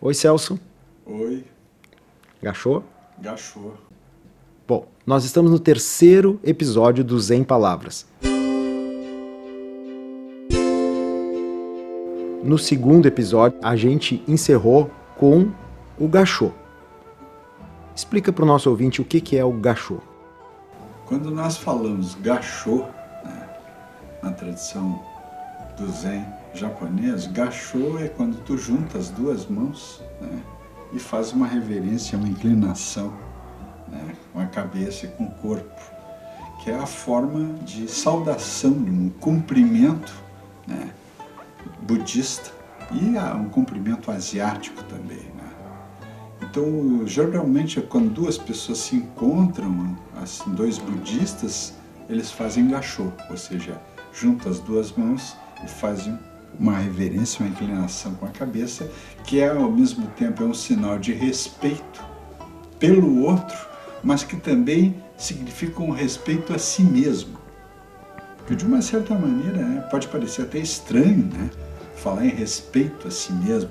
Oi, Celso. Oi, Gachou? Gachô. Bom, nós estamos no terceiro episódio do Zen Palavras. No segundo episódio, a gente encerrou com o gachô. Explica para o nosso ouvinte o que, que é o gachô. Quando nós falamos gachô, né, na tradição do Zen japonês, gachô é quando tu junta as duas mãos né, e faz uma reverência, uma inclinação né, com a cabeça e com o corpo, que é a forma de saudação, um cumprimento né, budista e há um cumprimento asiático também. Né? Então, geralmente, quando duas pessoas se encontram, assim, dois budistas, eles fazem gachô, ou seja, juntam as duas mãos fazem uma reverência, uma inclinação com a cabeça, que é ao mesmo tempo é um sinal de respeito pelo outro, mas que também significa um respeito a si mesmo. Porque de uma certa maneira né, pode parecer até estranho, né? falar em respeito a si mesmo,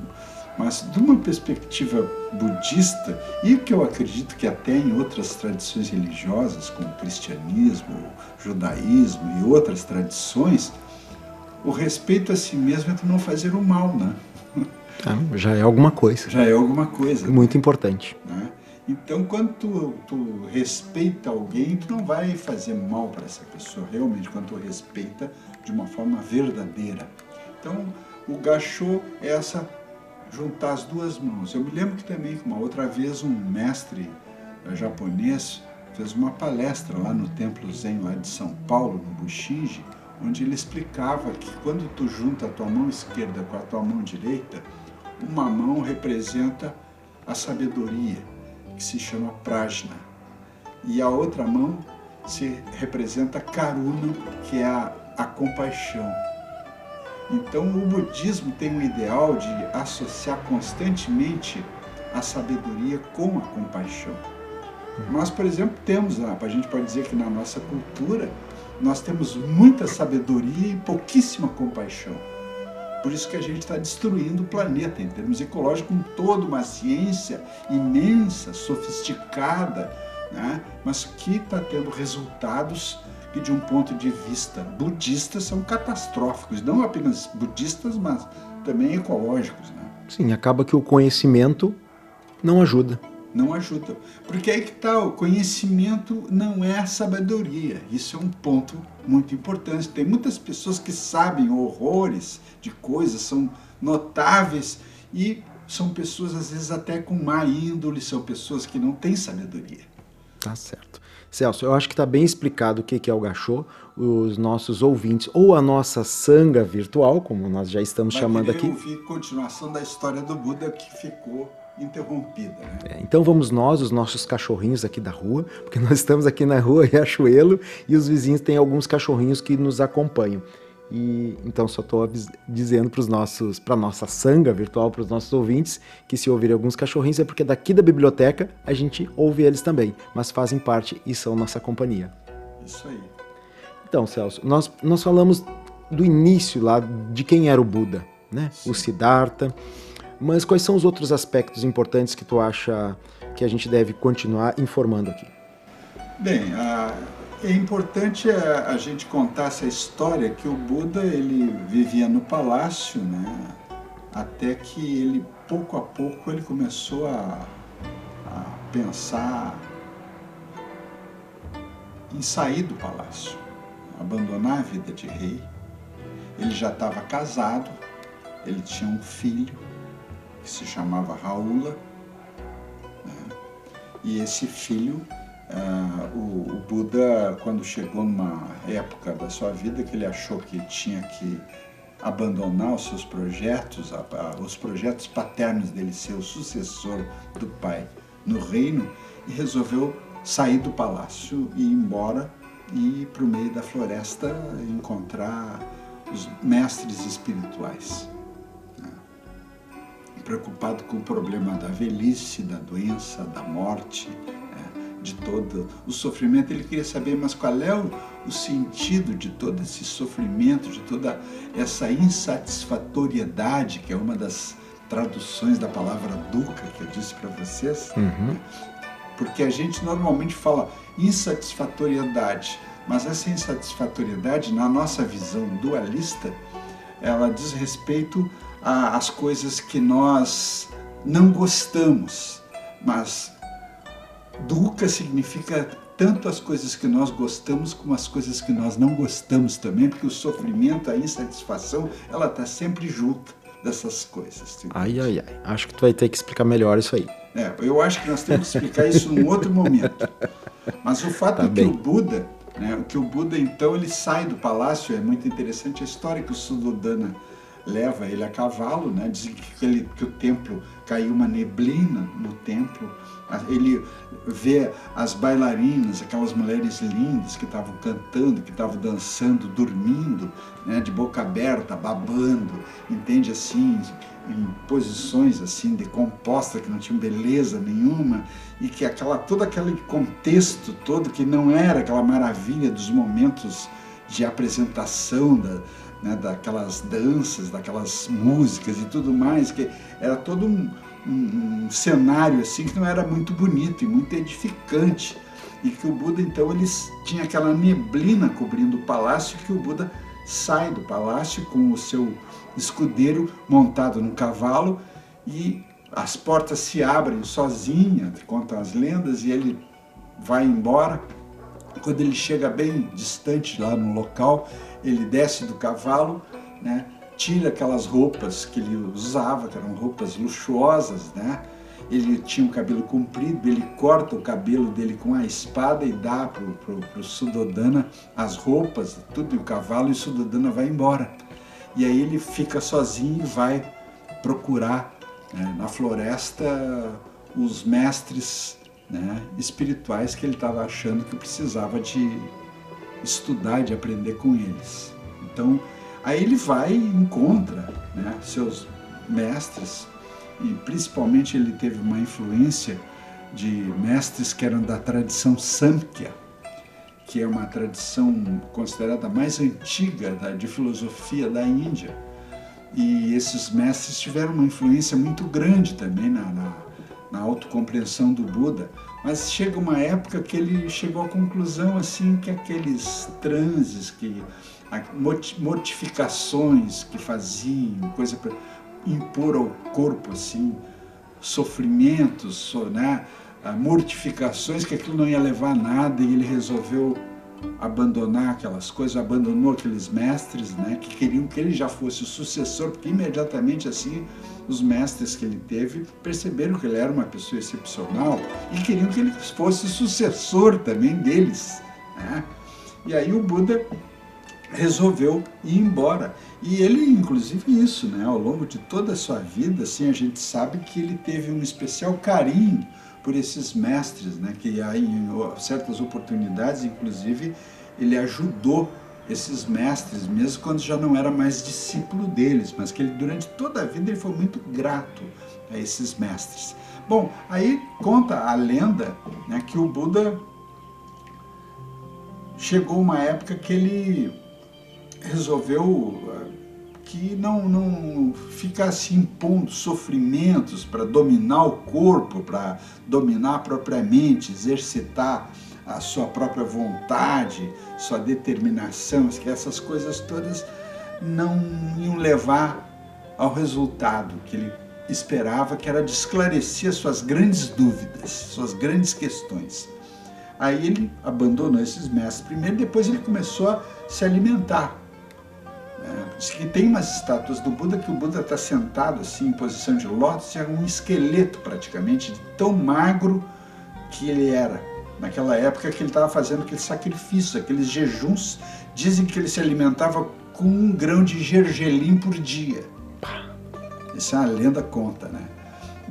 mas de uma perspectiva budista, e que eu acredito que até em outras tradições religiosas, como o cristianismo, o judaísmo e outras tradições, o respeito a si mesmo é tu não fazer o mal, né? Ah, já é alguma coisa. Já é alguma coisa. Muito importante. Né? Então, quando tu, tu respeita alguém, tu não vai fazer mal para essa pessoa, realmente, quando tu respeita de uma forma verdadeira. Então, o gachô é essa juntar as duas mãos. Eu me lembro que também, uma outra vez, um mestre eh, japonês fez uma palestra lá no Templo Zen, lá de São Paulo, no Bushinji, onde ele explicava que quando tu junta a tua mão esquerda com a tua mão direita, uma mão representa a sabedoria, que se chama prajna, e a outra mão se representa karuna, que é a, a compaixão. Então, o budismo tem o ideal de associar constantemente a sabedoria com a compaixão. Nós, por exemplo, temos, a gente pode dizer que na nossa cultura, nós temos muita sabedoria e pouquíssima compaixão. Por isso que a gente está destruindo o planeta em termos ecológicos, com toda uma ciência imensa, sofisticada, né? mas que está tendo resultados que, de um ponto de vista budista, são catastróficos. Não apenas budistas, mas também ecológicos. Né? Sim, acaba que o conhecimento não ajuda. Não ajuda. Porque aí que está, o conhecimento não é sabedoria. Isso é um ponto muito importante. Tem muitas pessoas que sabem horrores de coisas, são notáveis e são pessoas às vezes até com má índole, são pessoas que não têm sabedoria. Tá certo. Celso, eu acho que está bem explicado o que é o gachô. Os nossos ouvintes, ou a nossa sanga virtual, como nós já estamos Vai chamando aqui. ouvir continuação da história do Buda que ficou interrompida. Né? É, então vamos nós, os nossos cachorrinhos aqui da rua, porque nós estamos aqui na rua Riachuelo e os vizinhos têm alguns cachorrinhos que nos acompanham. E então só estou dizendo para os nossos, para nossa sanga virtual, para os nossos ouvintes, que se ouvirem alguns cachorrinhos é porque daqui da biblioteca a gente ouve eles também, mas fazem parte e são nossa companhia. Isso aí. Então, Celso, nós, nós falamos do início lá de quem era o Buda, né? Sim. O Siddhartha. Mas quais são os outros aspectos importantes que tu acha que a gente deve continuar informando aqui? Bem, é importante a, a, gente contar essa história que o Buda ele vivia no palácio, né? Até que ele pouco a pouco ele começou a, a pensar em sair do palácio, abandonar a vida de rei. Ele já estava casado, ele tinha um filho que se chamava Raula. Né? E esse filho, uh, o, o, Buda, quando chegou numa época da sua vida que ele achou que tinha que abandonar os seus projetos, a, a, os projetos paternos dele ser o sucessor do pai no reino, e resolveu sair do palácio e ir embora e ir para o meio da floresta encontrar os mestres espirituais preocupado com o problema da velhice, da doença, da morte, é, de todo o sofrimento. Ele queria saber, mas qual é o, o sentido de todo esse sofrimento, de toda essa insatisfatoriedade, que é uma das traduções da palavra dukkha que eu disse para vocês, Uhum. porque a gente normalmente fala insatisfatoriedade, mas essa insatisfatoriedade, na nossa visão dualista, ela diz respeito às coisas que nós não gostamos, mas dukkha significa tanto as coisas que nós gostamos como as coisas que nós não gostamos também, porque o sofrimento, a insatisfação, ela está sempre junto dessas coisas. Ai, ai, ai. Acho que tu vai ter que explicar melhor isso aí. É, eu acho que nós temos que explicar isso num outro momento. Mas o fato Tá é que bem. o Buda, né, o que o Buda então ele sai do palácio, é muito interessante a história que o Suddhodana leva ele a cavalo, né? Dizem que, ele, que o templo caiu uma neblina no templo. Ele vê as bailarinas, aquelas mulheres lindas que estavam cantando, que estavam dançando, dormindo, né? De boca aberta, babando, entende assim, em posições assim decompostas que não tinham beleza nenhuma e que aquela todo aquele contexto todo que não era aquela maravilha dos momentos de apresentação da, né, daquelas danças, daquelas músicas e tudo mais, que era todo um, um- um cenário assim que não era muito bonito e muito edificante. E que o Buda, então, ele tinha aquela neblina cobrindo o palácio, que o Buda sai do palácio com o seu escudeiro montado num cavalo e as portas se abrem sozinhas, contam as lendas, e ele vai embora. Quando ele chega bem distante lá no local, ele desce do cavalo, né, tira aquelas roupas que ele usava, que eram roupas luxuosas, né? Ele tinha o cabelo comprido, ele corta o cabelo dele com a espada e dá pro, pro Suddhodana as roupas, tudo e o cavalo, e o Suddhodana vai embora. E aí ele fica sozinho e vai procurar né, na floresta os mestres né, espirituais que ele estava achando que precisava de estudar, de aprender com eles. Então, aí ele vai e encontra né, seus mestres, e principalmente ele teve uma influência de mestres que eram da tradição Samkhya, que é uma tradição considerada mais antiga da, de filosofia da Índia. E esses mestres tiveram uma influência muito grande também na, na, na autocompreensão do Buda. Mas chega uma época que ele chegou à conclusão assim que aqueles transes, que mortificações que faziam, coisa para impor ao corpo assim sofrimentos, so- né, ah, mortificações, que aquilo não ia levar a nada e ele resolveu abandonar aquelas coisas, abandonou aqueles mestres, né, que queriam que ele já fosse o sucessor, porque imediatamente assim os mestres que ele teve perceberam que ele era uma pessoa excepcional e queriam que ele fosse sucessor também deles, né? E aí o Buda resolveu ir embora. E ele, inclusive, isso, né? Ao longo de toda a sua vida, assim, a gente sabe que ele teve um especial carinho por esses mestres, né? Que em certas oportunidades, inclusive, ele ajudou esses mestres, mesmo quando já não era mais discípulo deles, mas que ele, durante toda a vida, ele foi muito grato a esses mestres. Bom, aí conta a lenda né, que o Buda chegou uma época que ele resolveu eh, que não, não ficasse impondo sofrimentos para dominar o corpo, para dominar propriamente, exercitar a sua própria vontade, sua determinação, que essas coisas todas não iam levar ao resultado que ele esperava, que era de esclarecer suas grandes dúvidas, suas grandes questões. Aí ele abandonou esses mestres primeiro, depois ele começou a se alimentar. É, diz que tem umas estátuas do Buda que o Buda está sentado assim em posição de lótus, é um esqueleto praticamente, de tão magro que ele era. Naquela época que ele estava fazendo aqueles sacrifícios, aqueles jejuns, dizem que ele se alimentava com um grão de gergelim por dia. Essa é uma lenda conta, né?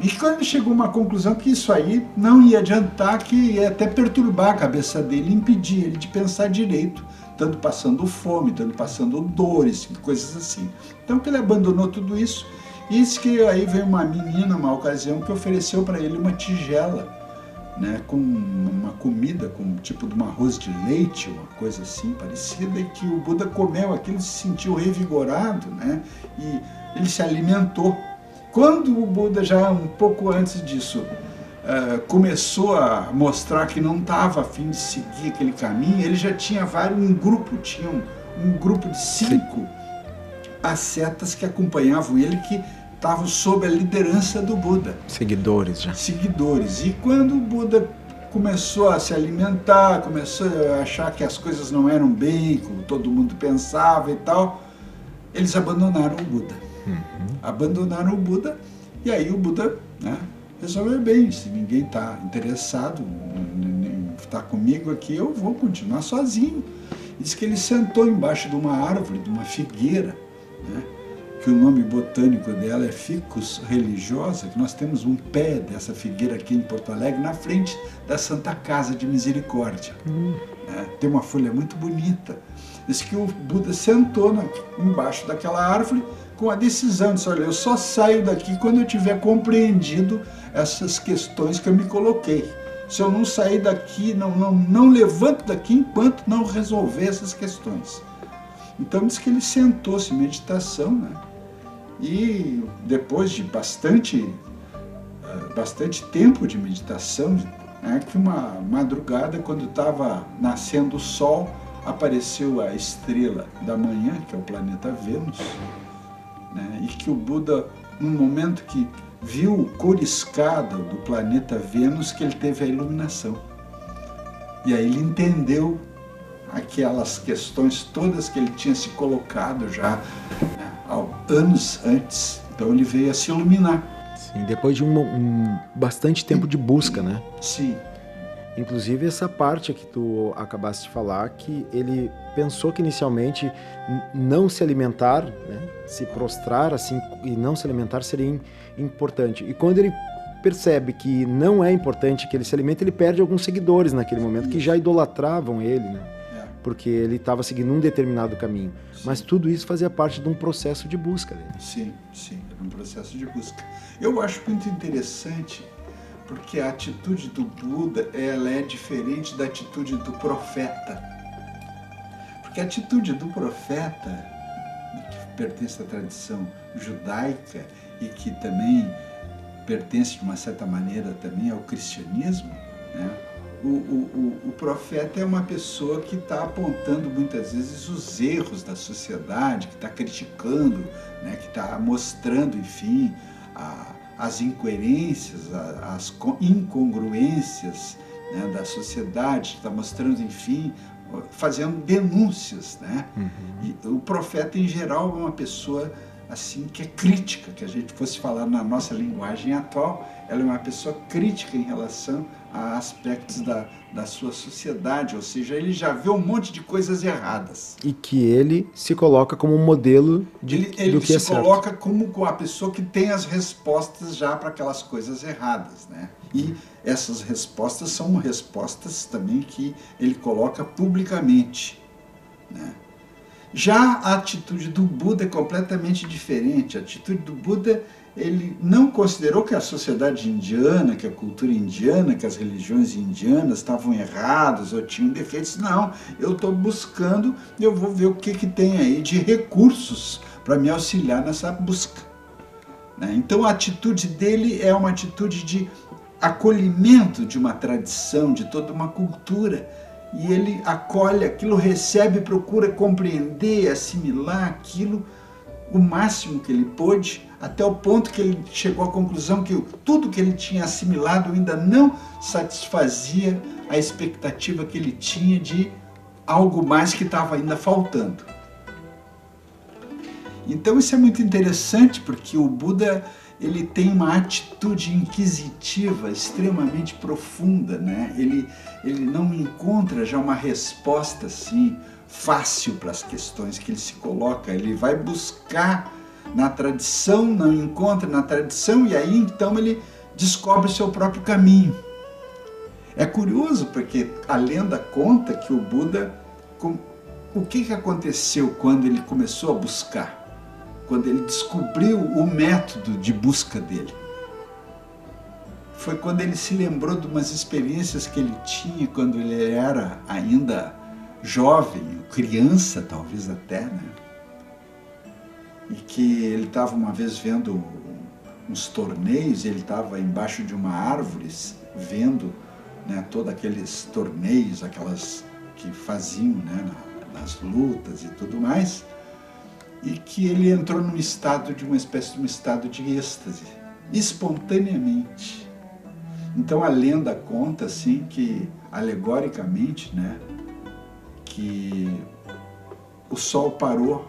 E quando ele chegou a uma conclusão que isso aí não ia adiantar, que ia até perturbar a cabeça dele, impedir ele de pensar direito, tanto passando fome, tanto passando dores, coisas assim. Então que ele abandonou tudo isso, e disse que aí veio uma menina, uma ocasião, que ofereceu para ele uma tigela, né, com uma comida, com tipo de um arroz de leite, uma coisa assim parecida, e que o Buda comeu aquilo, se sentiu revigorado, né, e ele se alimentou Quando o Buda, já um pouco antes disso, uh, começou a mostrar que não estava a fim de seguir aquele caminho, ele já tinha vários, um grupo, tinha um, um grupo de cinco ascetas que acompanhavam ele, que estavam sob a liderança do Buda. Seguidores já. Seguidores. E quando o Buda começou a se alimentar, começou a achar que as coisas não eram bem, como todo mundo pensava e tal, eles abandonaram o Buda. Uhum. Abandonaram o Buda e aí o Buda né, resolveu bem, se ninguém está interessado estar comigo aqui, eu vou continuar sozinho. Diz que ele sentou embaixo de uma árvore, de uma figueira, né, que o nome botânico dela é Ficus religiosa, que nós temos um pé dessa figueira aqui em Porto Alegre, na frente da Santa Casa de Misericórdia. Né, tem uma folha muito bonita. Diz que o Buda sentou na, embaixo daquela árvore com a decisão de, olha, eu só saio daqui quando eu tiver compreendido essas questões que eu me coloquei. Se eu não sair daqui, não, não, não levanto daqui enquanto não resolver essas questões. Então diz que ele sentou-se em meditação, né? E depois de bastante, eh, bastante tempo de meditação, né, que uma madrugada, quando estava nascendo o sol, apareceu a estrela da manhã, que é o planeta Vênus, né? e que o Buda, num momento que viu o coriscado do planeta Vênus, que ele teve a iluminação. E aí ele entendeu aquelas questões todas que ele tinha se colocado já né, anos antes. Então ele veio a se iluminar. Sim, depois de um, um bastante tempo de busca, né? Sim. Inclusive essa parte que tu acabaste de falar, que ele pensou que inicialmente não se alimentar, né, se prostrar assim e não se alimentar seria importante. E quando ele percebe que não é importante que ele se alimente, ele perde alguns seguidores naquele momento que já idolatravam ele, né? É. Porque ele estava seguindo um determinado caminho. Sim. Mas tudo isso fazia parte de um processo de busca dele. Sim, sim, um processo de busca. Eu acho muito interessante porque a atitude do Buda ela é diferente da atitude do profeta. Porque a atitude do profeta, que pertence à tradição judaica e que também pertence de uma certa maneira também ao cristianismo, né? o, o, o, o profeta é uma pessoa que está apontando muitas vezes os erros da sociedade, que está criticando, né? que está mostrando, enfim, a, as incoerências, as incongruências né, da sociedade, está mostrando, enfim, fazendo denúncias. Né? Uhum. O profeta, em geral, é uma pessoa assim que é crítica, que a gente fosse falar na nossa linguagem atual, ela é uma pessoa crítica em relação a aspectos da, da sua sociedade, ou seja, ele já vê um monte de coisas erradas. E que ele se coloca como um modelo de, ele, ele do que é certo. Ele se coloca como a pessoa que tem as respostas já para aquelas coisas erradas, né? E essas respostas são respostas também que ele coloca publicamente, né? Já a atitude do Buda é completamente diferente. A atitude do Buda ele não considerou que a sociedade indiana, que a cultura indiana, que as religiões indianas estavam erradas ou tinham defeitos. Não, eu estou buscando, eu vou ver o que, que tem aí de recursos para me auxiliar nessa busca. Né? Então a atitude dele é uma atitude de acolhimento de uma tradição, de toda uma cultura. E ele acolhe aquilo, recebe, procura compreender, assimilar aquilo o máximo que ele pôde até o ponto que ele chegou à conclusão que tudo que ele tinha assimilado ainda não satisfazia a expectativa que ele tinha de algo mais que estava ainda faltando. Então isso é muito interessante porque o Buda ele tem uma atitude inquisitiva extremamente profunda, né? Ele ele não encontra já uma resposta assim fácil para as questões que ele se coloca, ele vai buscar na tradição, não encontra na tradição, e aí então ele descobre o seu próprio caminho. É curioso porque a lenda conta que o Buda, o que, que aconteceu quando ele começou a buscar? Quando ele descobriu o método de busca dele. Foi quando ele se lembrou de umas experiências que ele tinha quando ele era ainda jovem, criança talvez até, né? e que ele estava uma vez vendo uns torneios, ele estava embaixo de uma árvore vendo né, todos aqueles torneios, aquelas que faziam né, nas lutas e tudo mais, e que ele entrou num estado de uma espécie de um estado de êxtase, espontaneamente. Então a lenda conta assim que alegoricamente, né, que o sol parou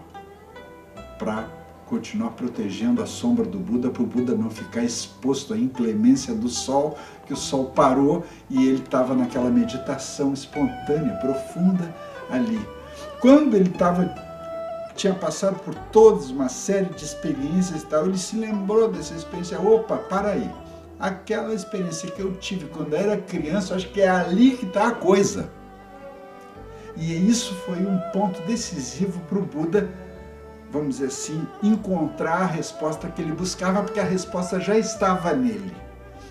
para continuar protegendo a sombra do Buda, para o Buda não ficar exposto à inclemência do sol, que o sol parou e ele estava naquela meditação espontânea, profunda ali. Quando ele estava tinha passado por todas uma série de experiências e tal, ele se lembrou dessa experiência. Opa, para aí. Aquela experiência que eu tive quando era criança, acho que é ali que está a coisa. E isso foi um ponto decisivo para o Buda vamos dizer assim, encontrar a resposta que ele buscava, porque a resposta já estava nele.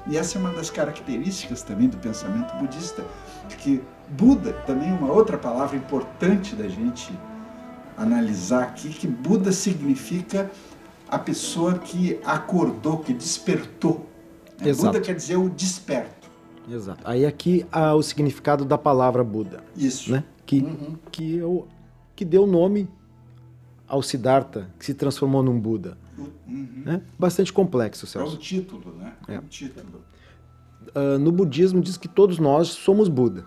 E essa é uma das características também do pensamento budista, que Buda, também uma outra palavra importante da gente analisar aqui, que Buda significa a pessoa que acordou, que despertou. Né? Buda quer dizer o desperto. Exato. Aí aqui há o significado da palavra Buda. Isso. Né? Que, uhum. que, eu, que deu nome ao Siddhartha, que se transformou num Buda. Uhum. Né? Bastante complexo, Celso. É um título, né? É um título. Uh, no budismo diz que todos nós somos Buda.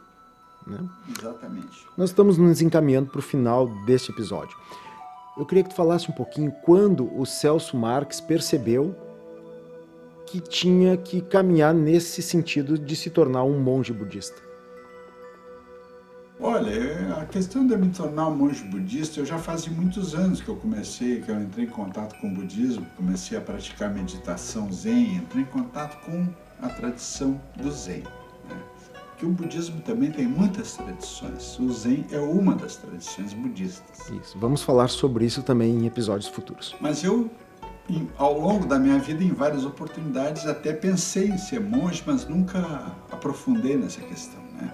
Né? Exatamente. Nós estamos nos encaminhando para o final deste episódio. Eu queria que tu falasse um pouquinho quando o Celso Marx percebeu que tinha que caminhar nesse sentido de se tornar um monge budista. Olha, a questão de me tornar um monge budista, eu já fazia muitos anos que eu comecei, que eu entrei em contato com o budismo, comecei a praticar meditação zen, entrei em contato com a tradição do zen. Né? Que o budismo também tem muitas tradições. O zen é uma das tradições budistas. Isso. Vamos falar sobre isso também em episódios futuros. Mas eu ao longo da minha vida, em várias oportunidades, até pensei em ser monge, mas nunca aprofundei nessa questão. Né?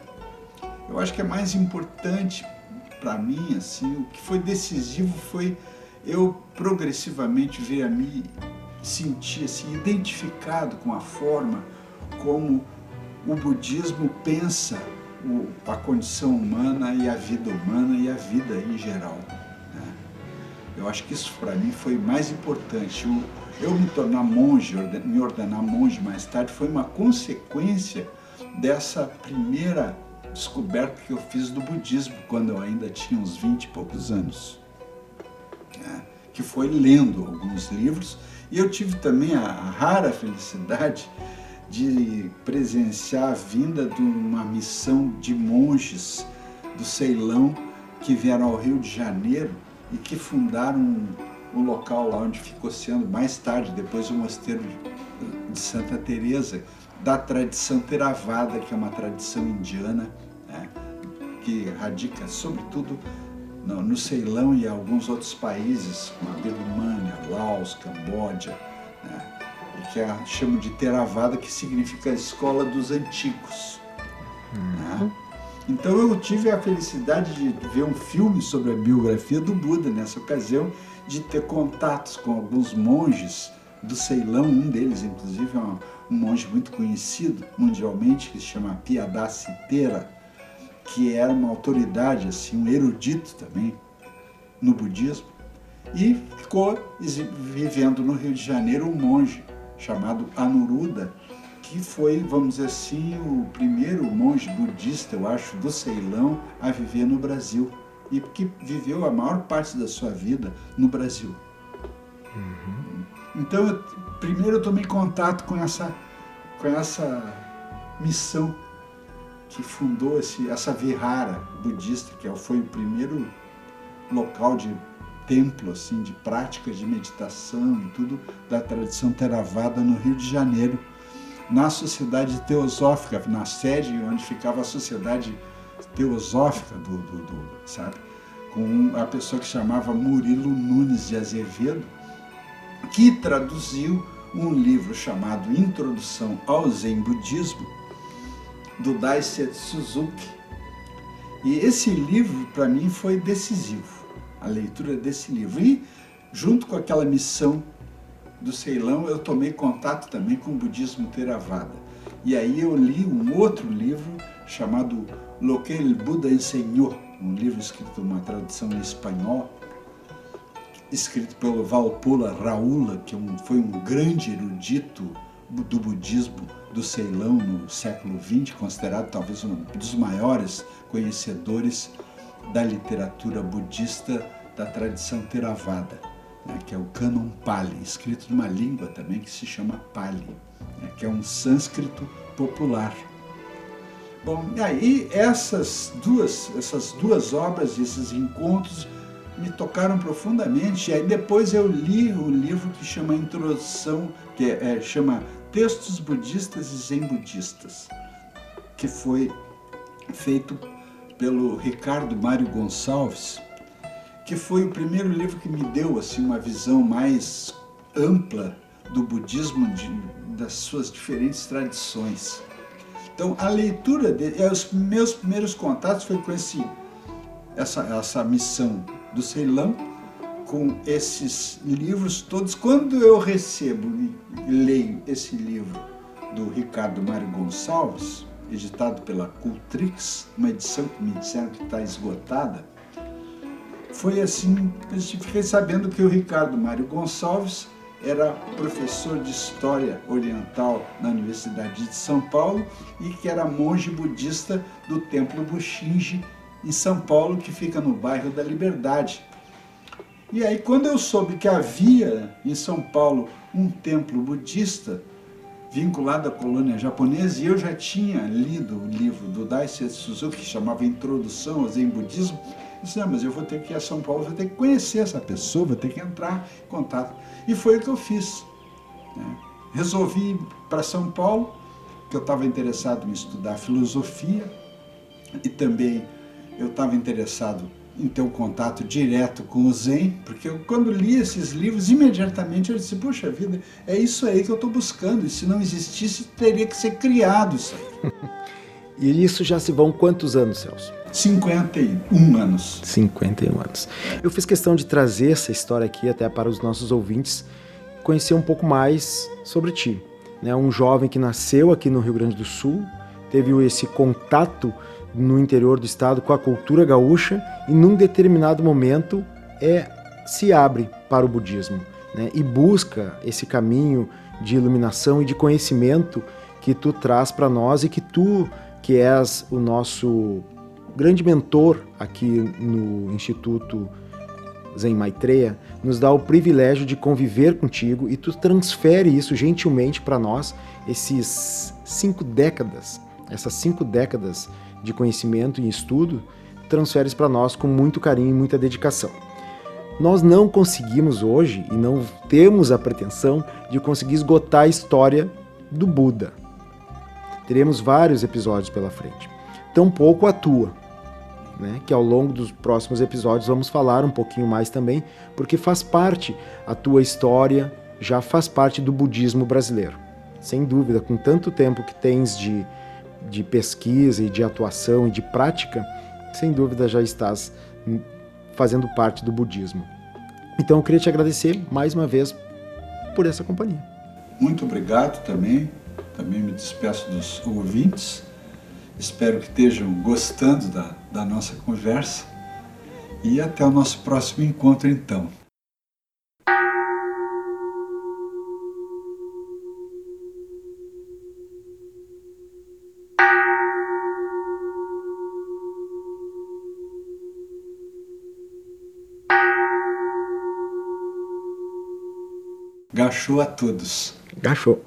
Eu acho que é mais importante para mim, assim, o que foi decisivo foi eu progressivamente ver a mim sentir assim identificado com a forma como o budismo pensa o, a condição humana e a vida humana e a vida em geral. Né? Eu acho que isso para mim foi mais importante. Eu, me tornar monge, me ordenar monge mais tarde, foi uma consequência dessa primeira descoberta que eu fiz do budismo quando eu ainda tinha uns 20 e poucos anos. É, que foi lendo alguns livros e eu tive também a rara felicidade de presenciar a vinda de uma missão de monges do Ceilão que vieram ao Rio de Janeiro e que fundaram um, um local lá onde ficou sendo mais tarde, depois o mosteiro de Santa Teresa, da tradição Theravada, que é uma tradição indiana né, que radica sobretudo no, no Ceilão e alguns outros países, como a Birmania, Laos, Camboja, que a, chamam de Theravada, que significa a escola dos antigos. Né. Uhum. Né? Então eu tive a felicidade de ver um filme sobre a biografia do Buda nessa ocasião, de ter contatos com alguns monges do Ceilão, um deles inclusive é um, um monge muito conhecido mundialmente, que se chama Piadasi Tera, que era uma autoridade, assim, um erudito também no budismo, e ficou vivendo no Rio de Janeiro um monge chamado Anuruddha, que foi, vamos dizer assim, o primeiro monge budista, eu acho, do Ceilão a viver no Brasil e que viveu a maior parte da sua vida no Brasil. Uhum. Então, eu, primeiro eu tomei contato com essa, com essa missão que fundou esse, essa Vihara budista, que é foi o primeiro local de templo, assim, de práticas de meditação e tudo da tradição Theravada no Rio de Janeiro, na Sociedade Teosófica, na sede onde ficava a Sociedade Teosófica do, do, do sabe? Com a pessoa que chamava Murilo Nunes de Azevedo, que traduziu um livro chamado Introdução ao Zen Budismo, do Daisetsu Suzuki. E esse livro, para mim, foi decisivo, a leitura desse livro. E, junto com aquela missão do Ceilão, eu tomei contato também com o budismo Theravada. E aí eu li um outro livro chamado Lo que el Buda enseñou, um livro escrito uma tradução em espanhol, escrito pelo Valpola Raula, que é foi um grande erudito do budismo do Ceilão no século XX, considerado talvez um dos maiores conhecedores da literatura budista da tradição Theravada, né, que é o Canon Pali, escrito numa língua também que se chama Pali, né, que é um sânscrito popular. Bom, e aí essas duas, essas duas obras, esses encontros me tocaram profundamente. E aí depois eu li o livro que chama Introdução, que é, é, chama Textos Budistas e Zen Budistas, que foi feito pelo Ricardo Mário Gonçalves, que foi o primeiro livro que me deu assim uma visão mais ampla do budismo de, das suas diferentes tradições. Então a leitura de, é, os meus primeiros contatos foi com esse essa, essa missão do Ceilão com esses livros todos. Quando eu recebo e leio esse livro do Ricardo Mário Gonçalves, editado pela Cultrix, uma edição que me disseram que está esgotada, foi assim, eu fiquei sabendo que o Ricardo Mário Gonçalves era professor de História Oriental na Universidade de São Paulo e que era monge budista do Templo Bushinji em São Paulo, que fica no bairro da Liberdade. E aí, quando eu soube que havia em São Paulo um templo budista vinculado à colônia japonesa, e eu já tinha lido o livro do Daisetsu Suzuki, que chamava Introdução ao Zen Budismo, disse, não, mas eu vou ter que ir a São Paulo, vou ter que conhecer essa pessoa, vou ter que entrar em contato. E foi o que eu fiz. Né? Resolvi ir para São Paulo, que eu estava interessado em estudar filosofia e também eu estava interessado em ter um contato direto com o Zen, porque eu, quando li esses livros, imediatamente eu disse, puxa vida, é isso aí que eu estou buscando, e se não existisse, teria que ser criado isso aí. e isso já se vão quantos anos, Celso? 51 anos. 51 anos. Eu fiz questão de trazer essa história aqui até para os nossos ouvintes conhecer um pouco mais sobre ti. Né? Um jovem que nasceu aqui no Rio Grande do Sul, teve esse contato no interior do estado com a cultura gaúcha e num determinado momento é se abre para o budismo né? e busca esse caminho de iluminação e de conhecimento que tu traz para nós e que tu que és o nosso grande mentor aqui no Instituto Zen Maitreya, nos dá o privilégio de conviver contigo e tu transfere isso gentilmente para nós, esses cinco décadas, essas cinco décadas de conhecimento e estudo, transferes para nós com muito carinho e muita dedicação. Nós não conseguimos hoje e não temos a pretensão de conseguir esgotar a história do Buda. Teremos vários episódios pela frente. Tampouco a tua, né? que ao longo dos próximos episódios vamos falar um pouquinho mais também, porque faz parte, a tua história já faz parte do budismo brasileiro. Sem dúvida, com tanto tempo que tens de de pesquisa e de atuação e de prática, sem dúvida já estás fazendo parte do budismo. Então eu queria te agradecer mais uma vez por essa companhia. Muito obrigado também. Também me despeço dos ouvintes. Espero que estejam gostando da, da nossa conversa. E até o nosso próximo encontro, então. Gachou a todos. Gachou.